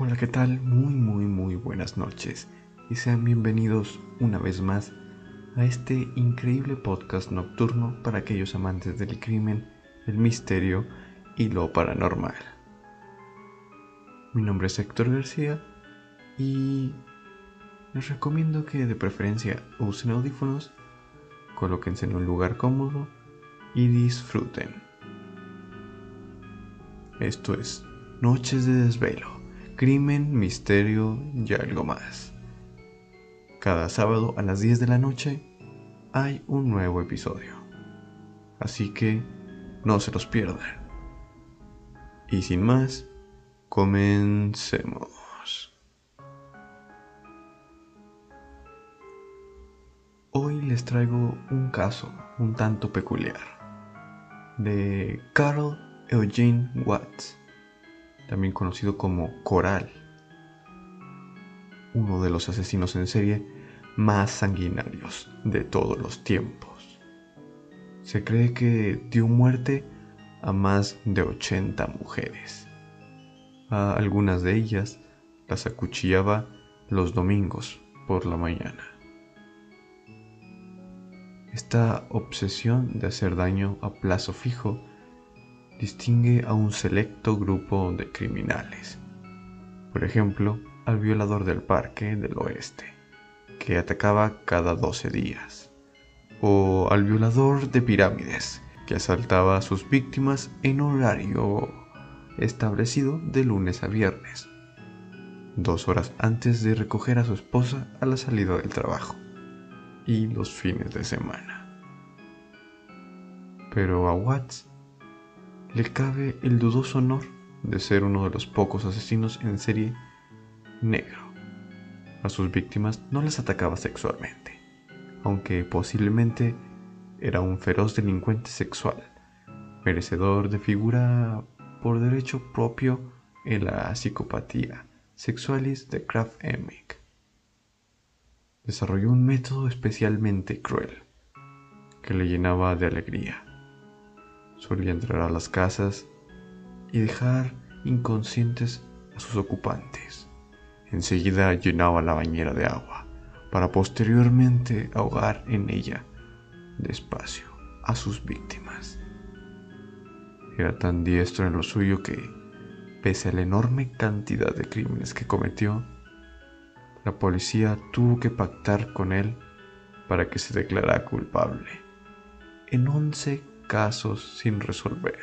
Hola, ¿qué tal? Muy, muy, muy buenas noches y sean bienvenidos una vez más a este increíble podcast nocturno para aquellos amantes del crimen, el misterio y lo paranormal. Mi nombre es Héctor García y les recomiendo que de preferencia usen audífonos, colóquense en un lugar cómodo y disfruten. Esto es Noches de Desvelo crimen, misterio y algo más. Cada sábado a las 10 de la noche hay un nuevo episodio. Así que no se los pierdan. Y sin más, comencemos. Hoy les traigo un caso un tanto peculiar de Carl Eugene Watts también conocido como Coral, uno de los asesinos en serie más sanguinarios de todos los tiempos. Se cree que dio muerte a más de 80 mujeres. A algunas de ellas las acuchillaba los domingos por la mañana. Esta obsesión de hacer daño a plazo fijo distingue a un selecto grupo de criminales. Por ejemplo, al violador del parque del oeste, que atacaba cada 12 días. O al violador de pirámides, que asaltaba a sus víctimas en horario establecido de lunes a viernes, dos horas antes de recoger a su esposa a la salida del trabajo, y los fines de semana. Pero a Watts le cabe el dudoso honor de ser uno de los pocos asesinos en serie negro. A sus víctimas no les atacaba sexualmente, aunque posiblemente era un feroz delincuente sexual, merecedor de figura por derecho propio en la psicopatía sexualis de Kraft Emmick. Desarrolló un método especialmente cruel que le llenaba de alegría Solía entrar a las casas y dejar inconscientes a sus ocupantes. Enseguida llenaba la bañera de agua para posteriormente ahogar en ella despacio a sus víctimas. Era tan diestro en lo suyo que, pese a la enorme cantidad de crímenes que cometió, la policía tuvo que pactar con él para que se declarara culpable en 11 casos sin resolver.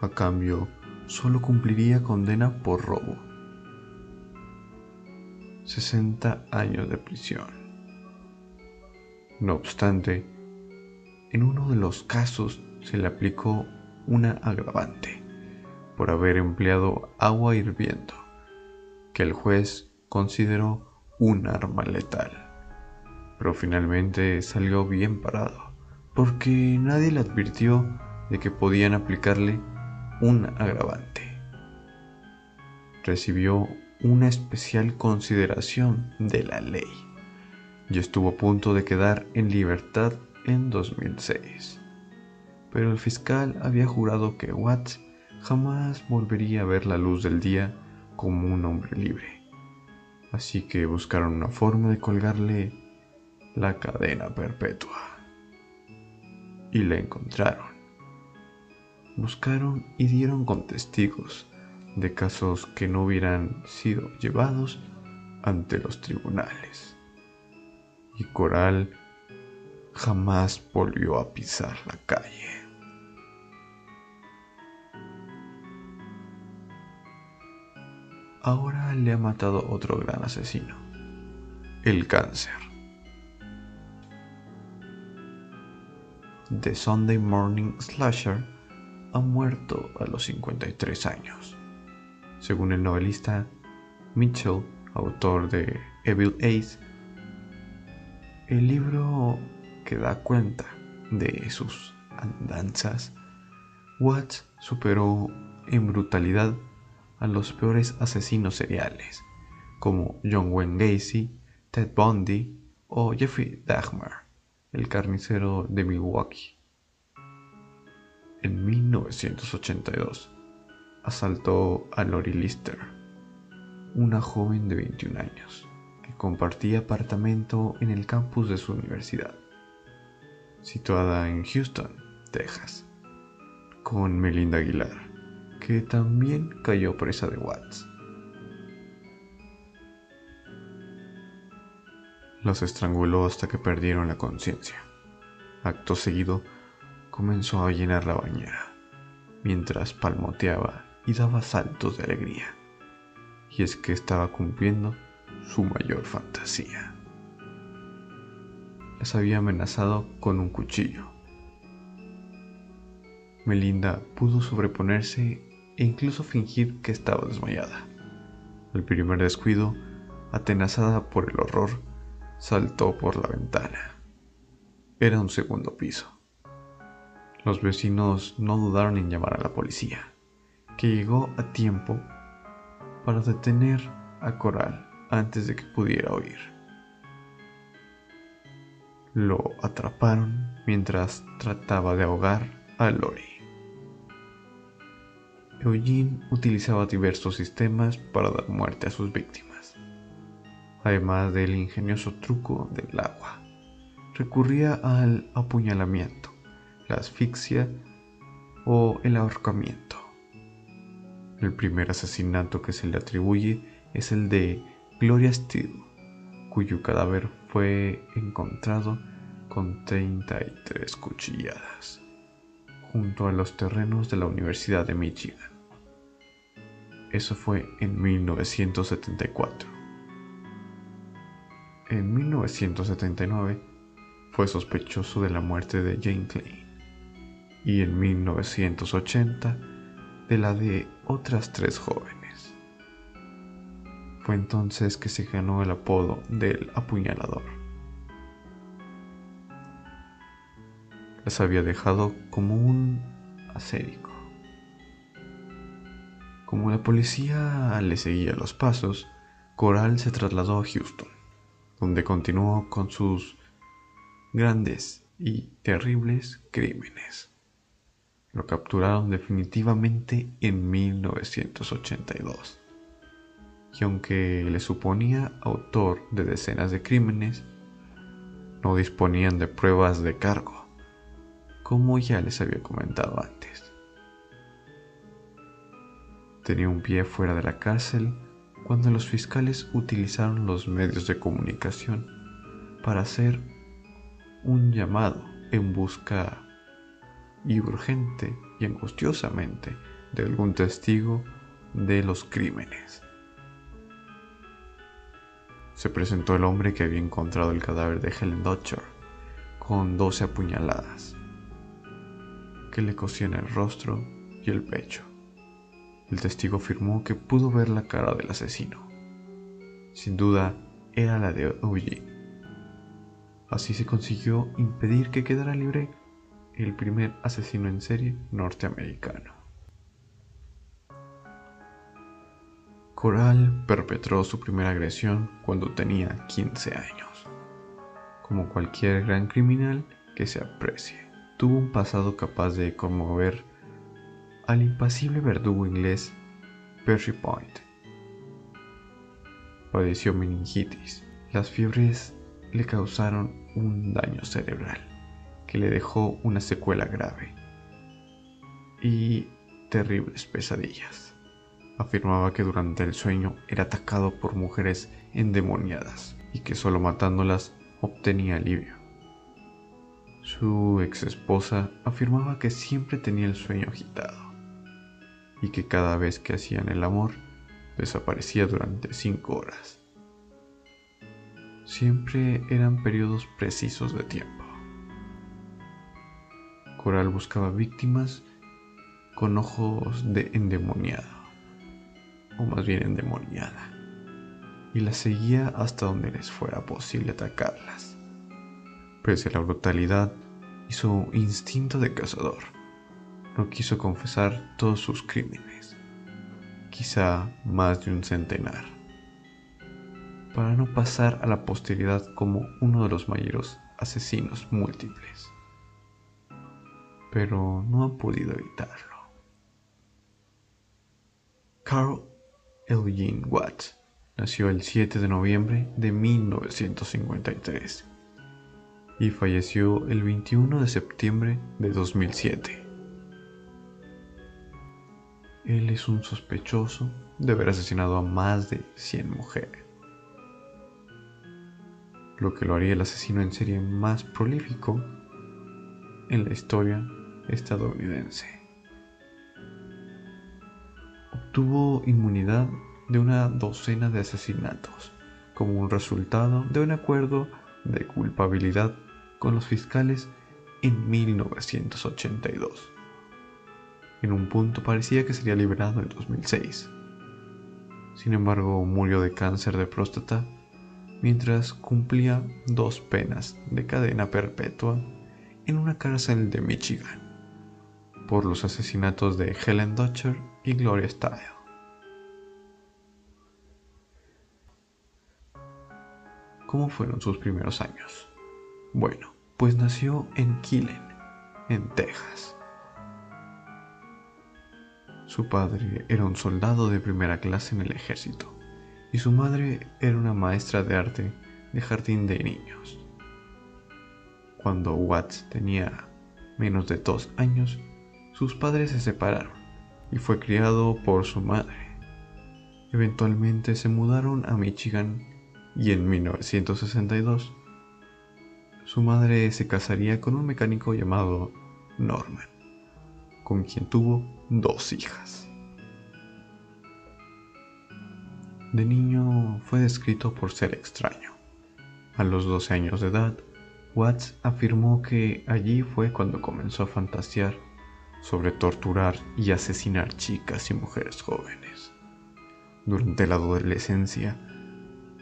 A cambio, solo cumpliría condena por robo. 60 años de prisión. No obstante, en uno de los casos se le aplicó una agravante por haber empleado agua hirviendo, que el juez consideró un arma letal pero finalmente salió bien parado, porque nadie le advirtió de que podían aplicarle un agravante. Recibió una especial consideración de la ley y estuvo a punto de quedar en libertad en 2006. Pero el fiscal había jurado que Watts jamás volvería a ver la luz del día como un hombre libre. Así que buscaron una forma de colgarle la cadena perpetua. Y la encontraron. Buscaron y dieron con testigos de casos que no hubieran sido llevados ante los tribunales. Y Coral jamás volvió a pisar la calle. Ahora le ha matado otro gran asesino, el cáncer. The Sunday Morning Slasher ha muerto a los 53 años. Según el novelista Mitchell, autor de Evil Ace, el libro que da cuenta de sus andanzas, Watts superó en brutalidad a los peores asesinos seriales, como John Wayne Gacy, Ted Bundy o Jeffrey Dahmer el carnicero de Milwaukee. En 1982, asaltó a Lori Lister, una joven de 21 años que compartía apartamento en el campus de su universidad, situada en Houston, Texas, con Melinda Aguilar, que también cayó presa de Watts. Los estranguló hasta que perdieron la conciencia. Acto seguido, comenzó a llenar la bañera, mientras palmoteaba y daba saltos de alegría. Y es que estaba cumpliendo su mayor fantasía. Las había amenazado con un cuchillo. Melinda pudo sobreponerse e incluso fingir que estaba desmayada. Al primer descuido, atenazada por el horror, saltó por la ventana. Era un segundo piso. Los vecinos no dudaron en llamar a la policía, que llegó a tiempo para detener a Coral antes de que pudiera huir. Lo atraparon mientras trataba de ahogar a Lori. Eugene utilizaba diversos sistemas para dar muerte a sus víctimas, además del ingenioso truco del agua. Recurría al apuñalamiento, la asfixia o el ahorcamiento. El primer asesinato que se le atribuye es el de Gloria Steele, cuyo cadáver fue encontrado con 33 cuchilladas junto a los terrenos de la Universidad de Michigan. Eso fue en 1974. En 1979 fue sospechoso de la muerte de Jane Clay y en 1980 de la de otras tres jóvenes. Fue entonces que se ganó el apodo del apuñalador. Las había dejado como un asérico. Como la policía le seguía los pasos, Coral se trasladó a Houston, donde continuó con sus grandes y terribles crímenes. Lo capturaron definitivamente en 1982. Y aunque le suponía autor de decenas de crímenes, no disponían de pruebas de cargo, como ya les había comentado antes. Tenía un pie fuera de la cárcel cuando los fiscales utilizaron los medios de comunicación para hacer un llamado en busca y urgente y angustiosamente de algún testigo de los crímenes. Se presentó el hombre que había encontrado el cadáver de Helen Dutcher con 12 apuñaladas que le cosían el rostro y el pecho. El testigo afirmó que pudo ver la cara del asesino. Sin duda, era la de Eugene. Así se consiguió impedir que quedara libre el primer asesino en serie norteamericano. Coral perpetró su primera agresión cuando tenía 15 años. Como cualquier gran criminal que se aprecie, tuvo un pasado capaz de conmover al impasible verdugo inglés Perry Point. Padeció meningitis. Las fiebres le causaron un daño cerebral que le dejó una secuela grave y terribles pesadillas. Afirmaba que durante el sueño era atacado por mujeres endemoniadas y que solo matándolas obtenía alivio. Su ex esposa afirmaba que siempre tenía el sueño agitado y que cada vez que hacían el amor desaparecía durante cinco horas. Siempre eran periodos precisos de tiempo. Coral buscaba víctimas con ojos de endemoniado, o más bien endemoniada, y las seguía hasta donde les fuera posible atacarlas. Pese a la brutalidad y su instinto de cazador, no quiso confesar todos sus crímenes, quizá más de un centenar para no pasar a la posteridad como uno de los mayores asesinos múltiples. Pero no ha podido evitarlo. Carl Eugene Watts nació el 7 de noviembre de 1953 y falleció el 21 de septiembre de 2007. Él es un sospechoso de haber asesinado a más de 100 mujeres, lo que lo haría el asesino en serie más prolífico en la historia estadounidense. Obtuvo inmunidad de una docena de asesinatos como un resultado de un acuerdo de culpabilidad con los fiscales en 1982. En un punto parecía que sería liberado en 2006. Sin embargo, murió de cáncer de próstata mientras cumplía dos penas de cadena perpetua en una cárcel de Michigan por los asesinatos de Helen Dutcher y Gloria Steinem. ¿Cómo fueron sus primeros años? Bueno, pues nació en Killen, en Texas. Su padre era un soldado de primera clase en el ejército y su madre era una maestra de arte de jardín de niños. Cuando Watts tenía menos de dos años, sus padres se separaron y fue criado por su madre. Eventualmente se mudaron a Michigan y en 1962 su madre se casaría con un mecánico llamado Norman, con quien tuvo dos hijas. De niño fue descrito por ser extraño. A los 12 años de edad, Watts afirmó que allí fue cuando comenzó a fantasear sobre torturar y asesinar chicas y mujeres jóvenes. Durante la adolescencia,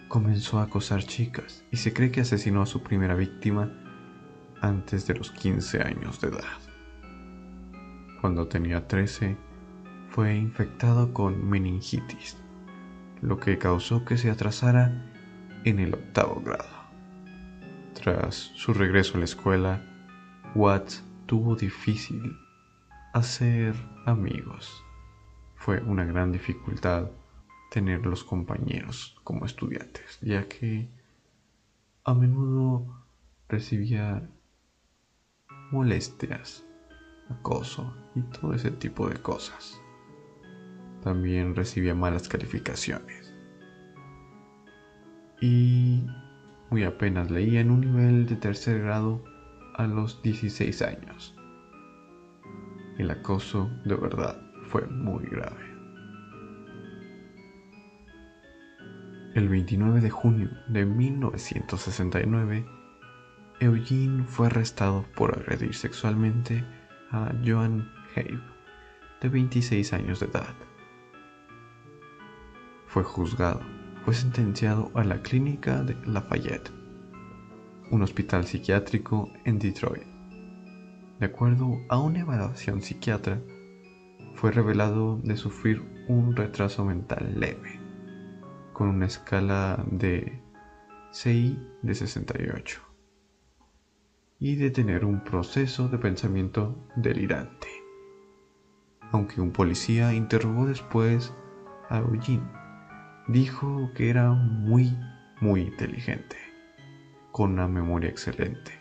comenzó a acosar chicas y se cree que asesinó a su primera víctima antes de los 15 años de edad. Cuando tenía 13, fue infectado con meningitis, lo que causó que se atrasara en el octavo grado. Tras su regreso a la escuela, Watts tuvo difícil hacer amigos. Fue una gran dificultad tener los compañeros como estudiantes, ya que a menudo recibía molestias, acoso y todo ese tipo de cosas. También recibía malas calificaciones. Y muy apenas leía en un nivel de tercer grado a los 16 años. El acoso de verdad fue muy grave. El 29 de junio de 1969, Eugene fue arrestado por agredir sexualmente a Joan Habe, de 26 años de edad. Fue juzgado fue sentenciado a la clínica de Lafayette, un hospital psiquiátrico en Detroit. De acuerdo a una evaluación psiquiatra, fue revelado de sufrir un retraso mental leve, con una escala de CI de 68, y de tener un proceso de pensamiento delirante. Aunque un policía interrogó después a Eugene dijo que era muy, muy inteligente, con una memoria excelente.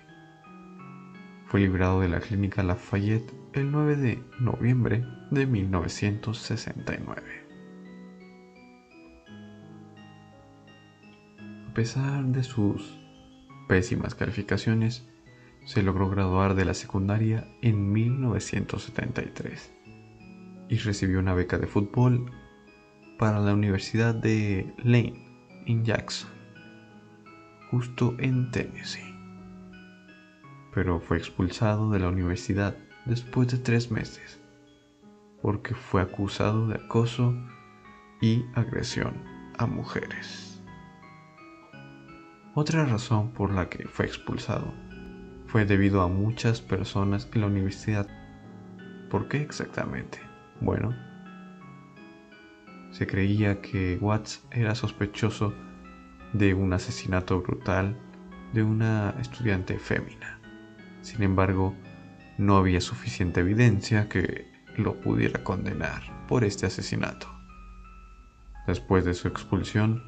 Fue librado de la clínica Lafayette el 9 de noviembre de 1969. A pesar de sus pésimas calificaciones, se logró graduar de la secundaria en 1973 y recibió una beca de fútbol para la Universidad de Lane en Jackson, justo en Tennessee. Pero fue expulsado de la universidad después de tres meses porque fue acusado de acoso y agresión a mujeres. Otra razón por la que fue expulsado fue debido a muchas personas en la universidad. ¿Por qué exactamente? Bueno, se creía que Watts era sospechoso de un asesinato brutal de una estudiante fémina. Sin embargo, no había suficiente evidencia que lo pudiera condenar por este asesinato. Después de su expulsión,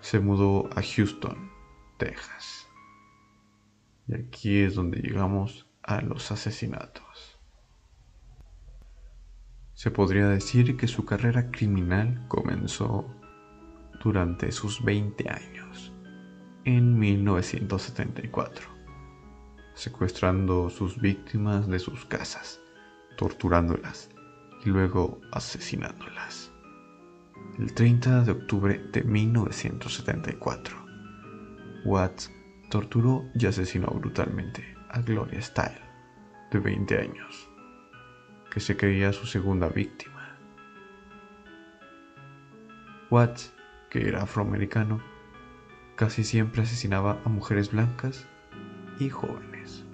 se mudó a Houston, Texas. Y aquí es donde llegamos a los asesinatos. Se podría decir que su carrera criminal comenzó durante sus 20 años, en 1974, secuestrando sus víctimas de sus casas, torturándolas y luego asesinándolas. El 30 de octubre de 1974, Watts torturó y asesinó brutalmente a Gloria Style, de 20 años, que se creía su segunda víctima. Watts, que era afroamericano, casi siempre asesinaba a mujeres blancas y jóvenes.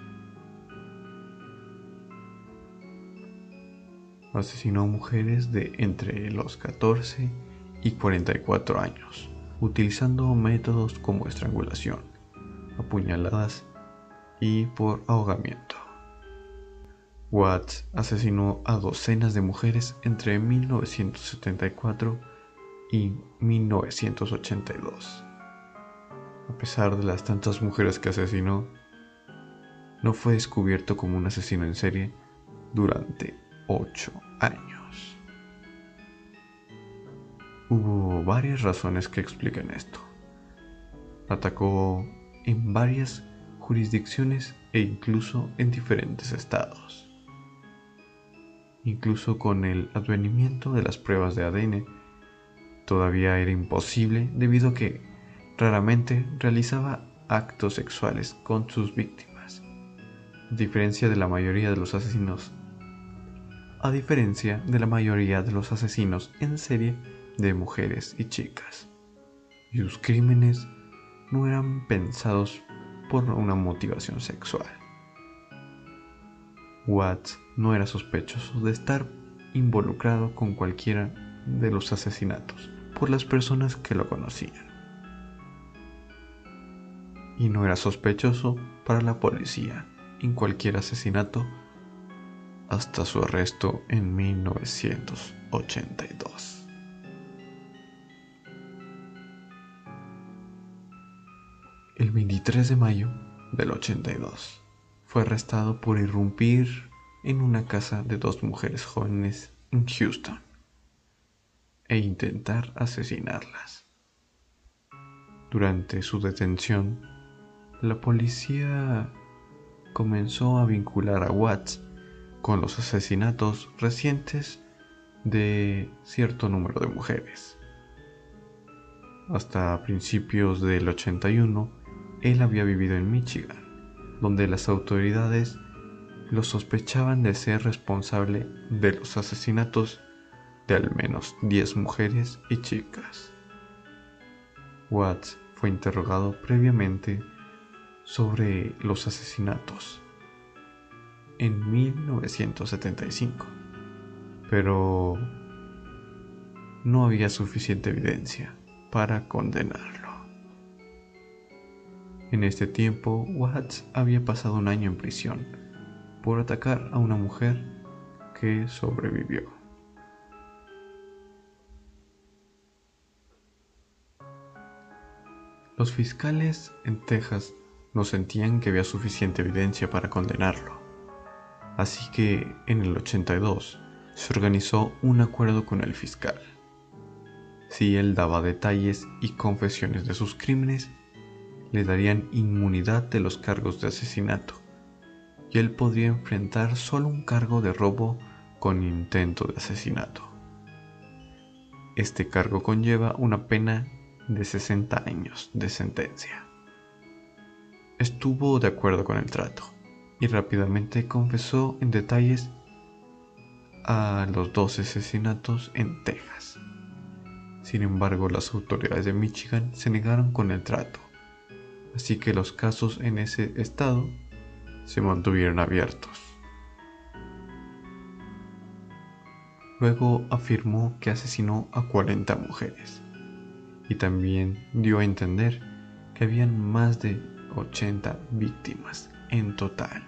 Asesinó a mujeres de entre los 14 y 44 años, utilizando métodos como estrangulación, apuñaladas y por ahogamiento. Watts asesinó a docenas de mujeres entre 1974 y 1982. A pesar de las tantas mujeres que asesinó, no fue descubierto como un asesino en serie durante 8 años. Hubo varias razones que explican esto. Atacó en varias jurisdicciones e incluso en diferentes estados. Incluso con el advenimiento de las pruebas de ADN, todavía era imposible debido a que raramente realizaba actos sexuales con sus víctimas, a diferencia de la mayoría de los asesinos. A diferencia de la mayoría de los asesinos en serie de mujeres y chicas. Y sus crímenes no eran pensados por una motivación sexual. Watts no era sospechoso de estar involucrado con cualquiera de los asesinatos por las personas que lo conocían. Y no era sospechoso para la policía en cualquier asesinato hasta su arresto en 1982. El 23 de mayo del 82 fue arrestado por irrumpir en una casa de dos mujeres jóvenes en Houston e intentar asesinarlas. Durante su detención, la policía comenzó a vincular a Watts con los asesinatos recientes de cierto número de mujeres. Hasta principios del 81, él había vivido en Michigan, donde las autoridades lo sospechaban de ser responsable de los asesinatos de al menos 10 mujeres y chicas. Watts fue interrogado previamente sobre los asesinatos en 1975, pero no había suficiente evidencia para condenarlo. En este tiempo, Watts había pasado un año en prisión por atacar a una mujer que sobrevivió. Los fiscales en Texas no sentían que había suficiente evidencia para condenarlo. Así que en el 82 se organizó un acuerdo con el fiscal. Si él daba detalles y confesiones de sus crímenes, le darían inmunidad de los cargos de asesinato y él podría enfrentar solo un cargo de robo con intento de asesinato. Este cargo conlleva una pena de 60 años de sentencia. Estuvo de acuerdo con el trato y rápidamente confesó en detalles a los dos asesinatos en Texas. Sin embargo, las autoridades de Michigan se negaron con el trato así que los casos en ese estado se mantuvieron abiertos. Luego afirmó que asesinó a 40 mujeres y también dio a entender que habían más de 80 víctimas en total.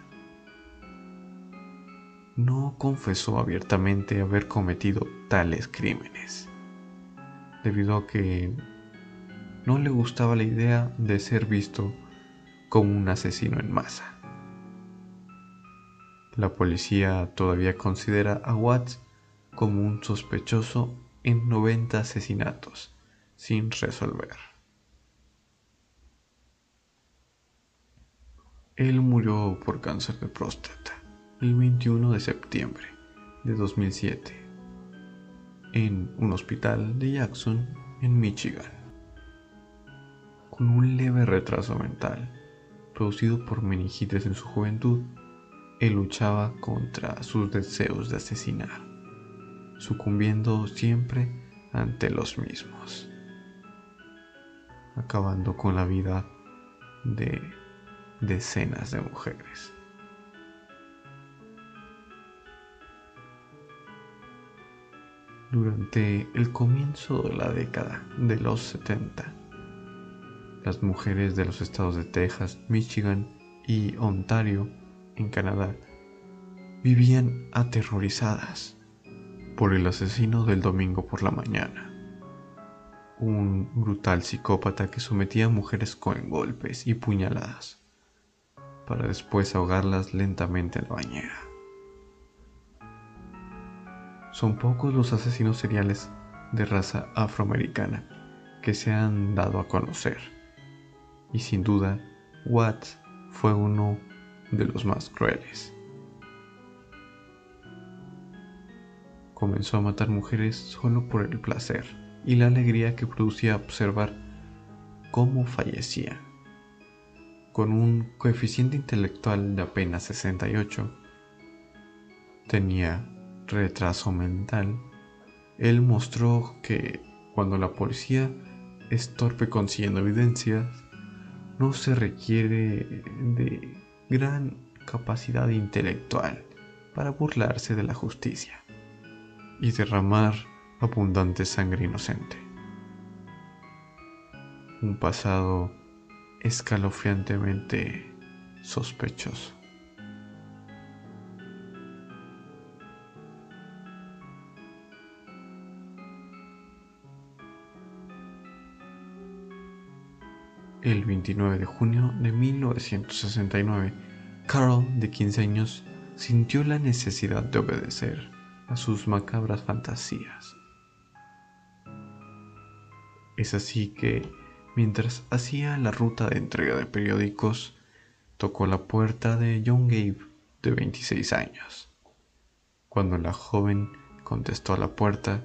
No confesó abiertamente haber cometido tales crímenes. debido a que no le gustaba la idea de ser visto como un asesino en masa. La policía todavía considera a Watts como un sospechoso en 90 asesinatos sin resolver. Él murió por cáncer de próstata el 21 de septiembre de 2007 en un hospital de Jackson, en Michigan. Con un leve retraso mental, producido por meningitis en su juventud, él luchaba contra sus deseos de asesinar, sucumbiendo siempre ante los mismos, acabando con la vida de decenas de mujeres. Durante el comienzo de la década de los 70, las mujeres de los estados de Texas, Michigan y Ontario en Canadá vivían aterrorizadas por el asesino del domingo por la mañana, un brutal psicópata que sometía a mujeres con golpes y puñaladas para después ahogarlas lentamente en la bañera. Son pocos los asesinos seriales de raza afroamericana que se han dado a conocer, y sin duda Watts fue uno de los más crueles. Comenzó a matar mujeres solo por el placer y la alegría que producía observar cómo fallecían. Con un coeficiente intelectual de apenas 68, tenía retraso mental. Él mostró que cuando la policía es torpe consiguiendo evidencias, no se requiere de gran capacidad intelectual para burlarse de la justicia y derramar abundante sangre inocente. Un pasado escalofriantemente sospechoso. El 29 de junio de 1969, Carol, de 15 años, sintió la necesidad de obedecer a sus macabras fantasías. Es así que, mientras hacía la ruta de entrega de periódicos, tocó la puerta de John Gabe, de 26 años. Cuando la joven contestó a la puerta,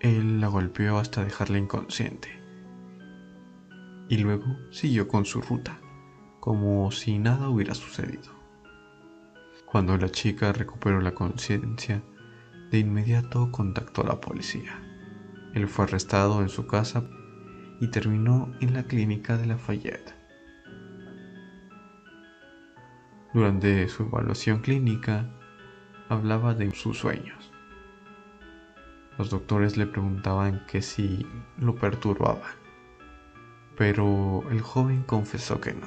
él la golpeó hasta dejarla inconsciente y luego siguió con su ruta, como si nada hubiera sucedido. Cuando la chica recuperó la conciencia, de inmediato contactó a la policía. Él fue arrestado en su casa y terminó en la clínica de Lafayette. Durante su evaluación clínica, hablaba de sus sueños. Los doctores le preguntaban que si lo perturbaban pero el joven confesó que no,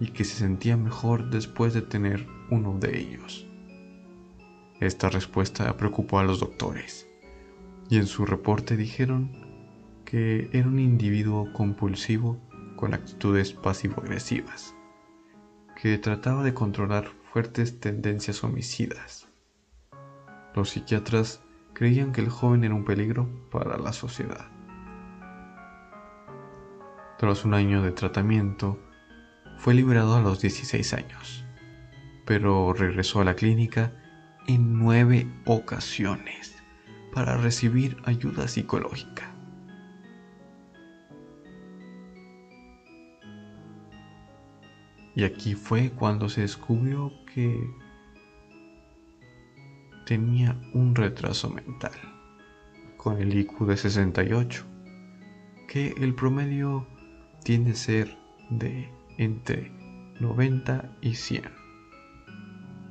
y que se sentía mejor después de tener uno de ellos. Esta respuesta preocupó a los doctores, y en su reporte dijeron que era un individuo compulsivo con actitudes pasivo-agresivas, que trataba de controlar fuertes tendencias homicidas. Los psiquiatras creían que el joven era un peligro para la sociedad. Tras un año de tratamiento, fue liberado a los 16 años, pero regresó a la clínica en nueve ocasiones para recibir ayuda psicológica. Y aquí fue cuando se descubrió que tenía un retraso mental, con el IQ de 68, que el promedio tiende a ser de entre 90 y 100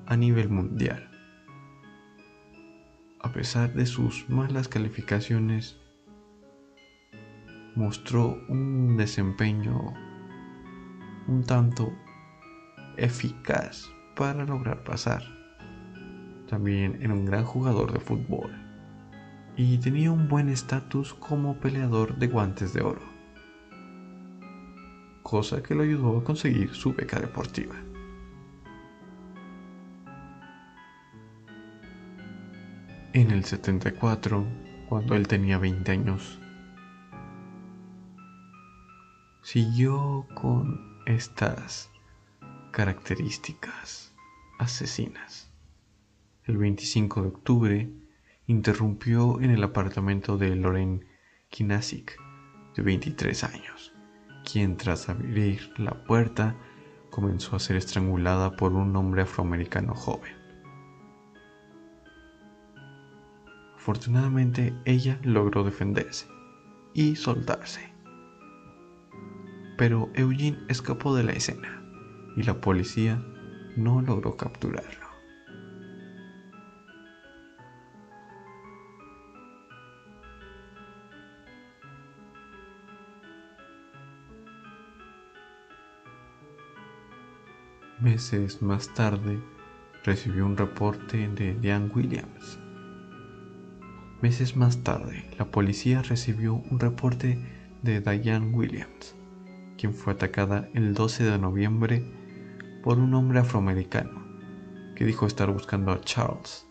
a nivel mundial. A pesar de sus malas calificaciones, mostró un desempeño un tanto eficaz para lograr pasar. También era un gran jugador de fútbol y tenía un buen estatus como peleador de guantes de oro, cosa que lo ayudó a conseguir su beca deportiva. En el 74, cuando él tenía 20 años, siguió con estas características asesinas. El 25 de octubre interrumpió en el apartamento de Loren Kinasik, de 23 años, quien tras abrir la puerta comenzó a ser estrangulada por un hombre afroamericano joven. Afortunadamente ella logró defenderse y soltarse. Pero Eugene escapó de la escena y la policía no logró capturarlo. Meses más tarde, recibió un reporte de Diane Williams. Meses más tarde, la policía recibió un reporte de Diane Williams, quien fue atacada el 12 de noviembre por un hombre afroamericano que dijo estar buscando a Charles.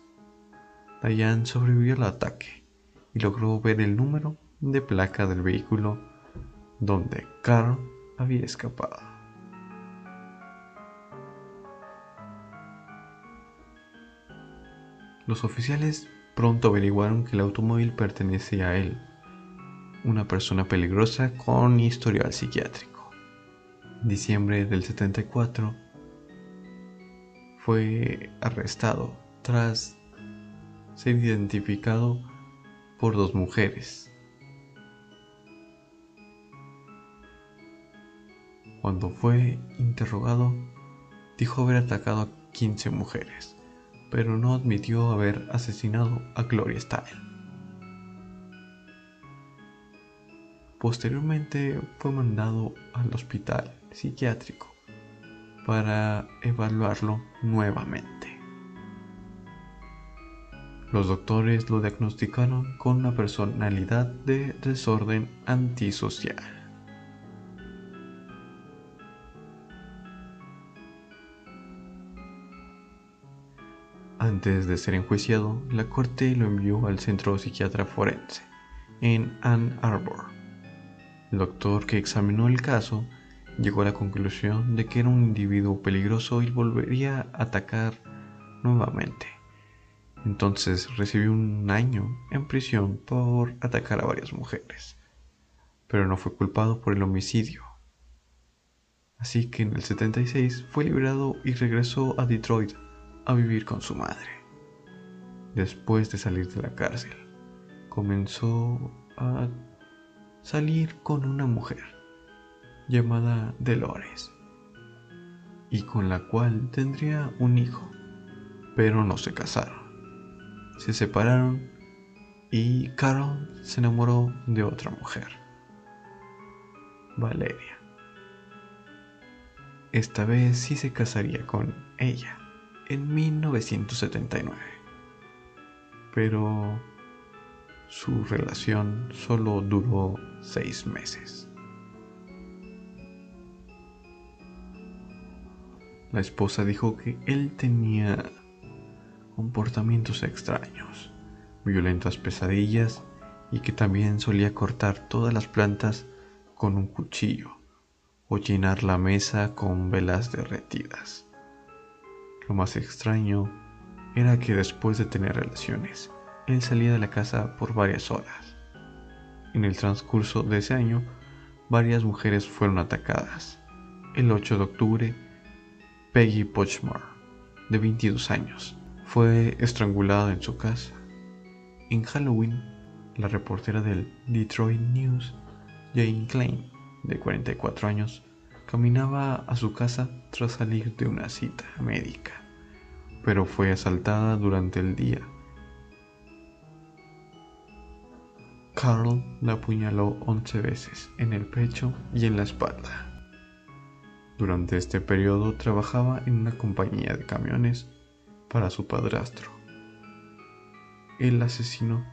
Diane sobrevivió al ataque y logró ver el número de placa del vehículo donde Carl había escapado. Los oficiales pronto averiguaron que el automóvil pertenecía a él, una persona peligrosa con historial psiquiátrico. En diciembre del 74 fue arrestado tras ser identificado por dos mujeres. Cuando fue interrogado, dijo haber atacado a 15 mujeres pero no admitió haber asesinado a Gloria Stein. Posteriormente fue mandado al hospital psiquiátrico para evaluarlo nuevamente. Los doctores lo diagnosticaron con una personalidad de desorden antisocial. Antes de ser enjuiciado, la corte lo envió al centro psiquiatra forense, en Ann Arbor. El doctor que examinó el caso llegó a la conclusión de que era un individuo peligroso y volvería a atacar nuevamente. Entonces recibió un año en prisión por atacar a varias mujeres, pero no fue culpado por el homicidio. Así que en el 76 fue liberado y regresó a Detroit a vivir con su madre. Después de salir de la cárcel, comenzó a salir con una mujer llamada Dolores y con la cual tendría un hijo, pero no se casaron. Se separaron y Carol se enamoró de otra mujer, Valeria. Esta vez sí se casaría con ella en 1979. Pero su relación solo duró seis meses. La esposa dijo que él tenía comportamientos extraños, violentas pesadillas y que también solía cortar todas las plantas con un cuchillo o llenar la mesa con velas derretidas. Lo más extraño era que después de tener relaciones, él salía de la casa por varias horas. En el transcurso de ese año, varias mujeres fueron atacadas. El 8 de octubre, Peggy Pochmar, de 22 años, fue estrangulada en su casa. En Halloween, la reportera del Detroit News, Jane Klein, de 44 años, Caminaba a su casa tras salir de una cita médica, pero fue asaltada durante el día. Carl la apuñaló 11 veces en el pecho y en la espalda. Durante este periodo trabajaba en una compañía de camiones para su padrastro. El asesino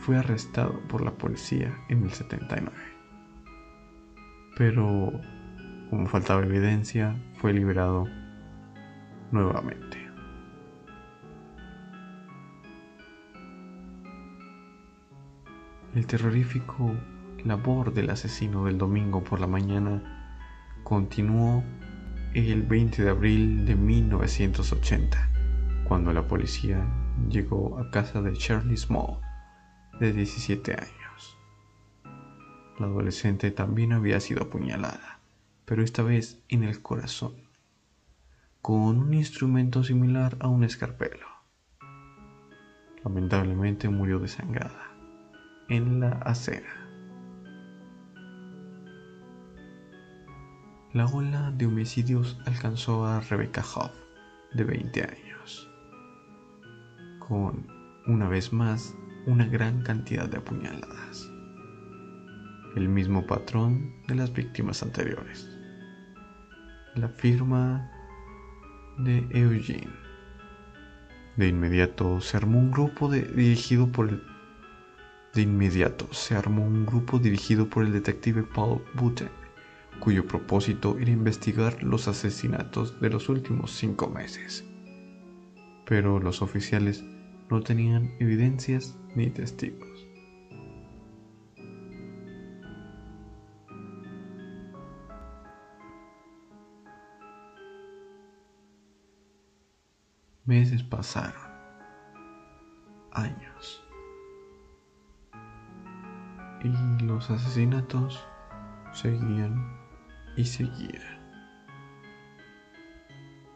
fue arrestado por la policía en el 79. Pero, como faltaba evidencia, fue liberado nuevamente. El terrorífico labor del asesino del domingo por la mañana continuó el 20 de abril de 1980, cuando la policía llegó a casa de Charlie Small, de 17 años. La adolescente también había sido apuñalada, pero esta vez en el corazón, con un instrumento similar a un escarpelo. Lamentablemente murió desangrada en la acera. La ola de homicidios alcanzó a Rebecca Hoff, de 20 años, con, una vez más, una gran cantidad de apuñaladas. El mismo patrón de las víctimas anteriores. La firma de Eugene. De inmediato se armó un grupo dirigido por el de inmediato se armó un grupo dirigido por el detective Paul Button cuyo propósito era investigar los asesinatos de los últimos cinco meses. Pero los oficiales no tenían evidencias ni testigos. Meses pasaron, años, y los asesinatos seguían y seguían,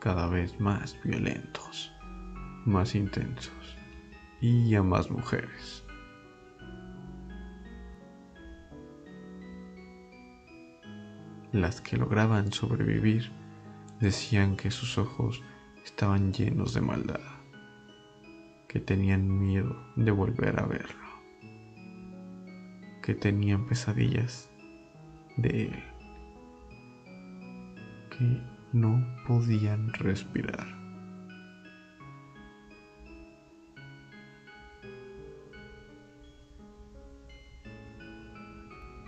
cada vez más violentos, más intensos y a más mujeres. Las que lograban sobrevivir decían que sus ojos estaban llenos de maldad, que tenían miedo de volver a verlo, que tenían pesadillas de él que no podían respirar.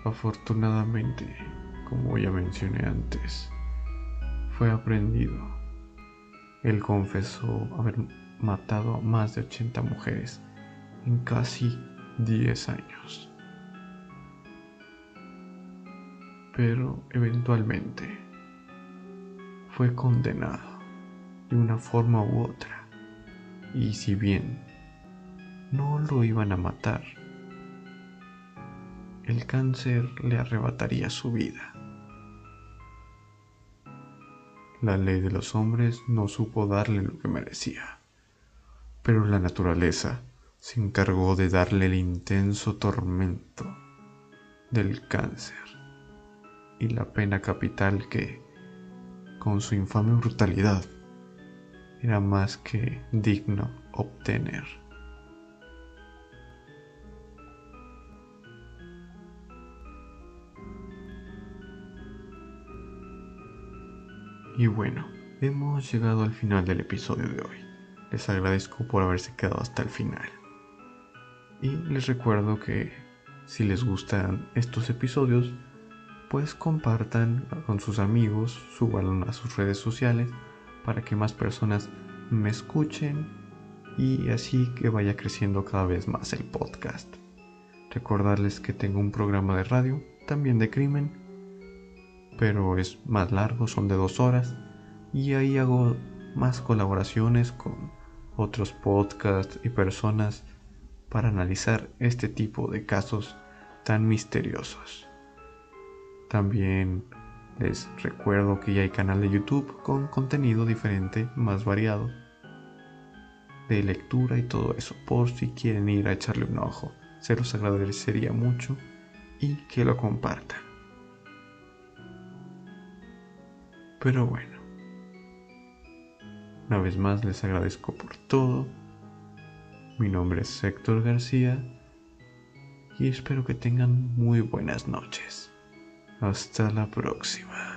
Afortunadamente, como ya mencioné antes, fue aprendido. Él confesó haber matado a más de 80 mujeres en casi 10 años. Pero eventualmente fue condenado de una forma u otra. Y si bien no lo iban a matar, el cáncer le arrebataría su vida. La ley de los hombres no supo darle lo que merecía, pero la naturaleza se encargó de darle el intenso tormento del cáncer y la pena capital que, con su infame brutalidad, era más que digno obtener. Y bueno, hemos llegado al final del episodio de hoy. Les agradezco por haberse quedado hasta el final. Y les recuerdo que si les gustan estos episodios, pues compartan con sus amigos, suban a sus redes sociales para que más personas me escuchen y así que vaya creciendo cada vez más el podcast. Recordarles que tengo un programa de radio, también de crimen, pero es más largo, son de dos horas, y ahí hago más colaboraciones con otros podcasts y personas para analizar este tipo de casos tan misteriosos. También les recuerdo que ya hay canal de YouTube con contenido diferente, más variado, de lectura y todo eso, por si quieren ir a echarle un ojo. Se los agradecería mucho y que lo compartan. Pero bueno, una vez más les agradezco por todo. Mi nombre es Héctor García y espero que tengan muy buenas noches. Hasta la próxima.